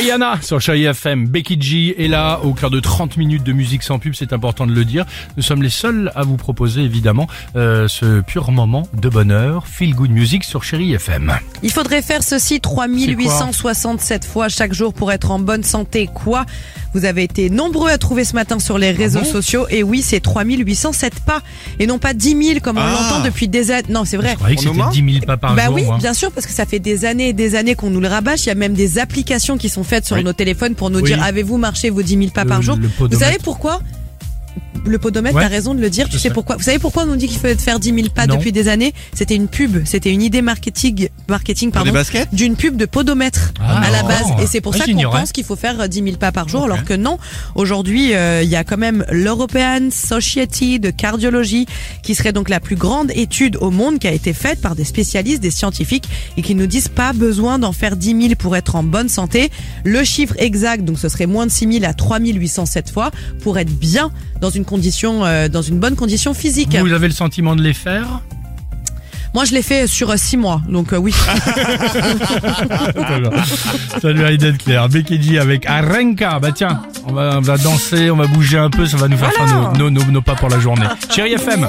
Rihanna sur Chérie FM. Becky G est là au cœur de 30 minutes de musique sans pub, c'est important de le dire. Nous sommes les seuls à vous proposer évidemment euh, ce pur moment de bonheur, feel good music sur Chérie FM. Il faudrait faire ceci 3867 fois chaque jour pour être en bonne santé. Quoi? Vous avez été nombreux à trouver ce matin sur les réseaux bon? sociaux. Et oui, c'est 3807 pas. Et non pas 10 000 comme on l'entend depuis des années. Non, c'est vrai. Je croyais que c'était 10 000 pas par Bah jour. oui, moi. bien sûr, parce que ça fait des années et des années qu'on nous le rabâche. Il y a même des applications qui sont faites sur Oui. nos téléphones pour nous Oui. dire avez-vous marché vos 10 000 pas Le- par jour Vous savez pourquoi? Le podomètre, Ouais. t'as raison de le dire. Tu sais sais. pourquoi Vous savez pourquoi on nous dit qu'il faut faire 10 000 pas Non. depuis des années? C'était une pub. C'était une idée marketing, marketing pardon, baskets? d'une pub de podomètre Ah, à la d'accord. base. Et c'est pour Ouais, ça qu'on pense qu'il faut faire euh, 10 000 pas par jour, alors que non. Aujourd'hui, euh, il y a quand même l'European Society de cardiologie, qui serait donc la plus grande étude au monde qui a été faite par des spécialistes, des scientifiques, et qui nous disent pas besoin d'en faire 10 000 pour être en bonne santé. Le chiffre exact, donc ce serait moins de 6 000 à 3 807 fois, pour être bien dans une condition, euh, dans une bonne condition physique. Vous avez le sentiment de les faire? Moi, je l'ai fait sur 6 mois, donc euh, oui. Salut Aiden Claire, Becky G avec Arenka. Bah tiens, on va, on va danser, on va bouger un peu, ça va nous faire faire nos, nos, nos- nos pas pour la journée. Chérie FM.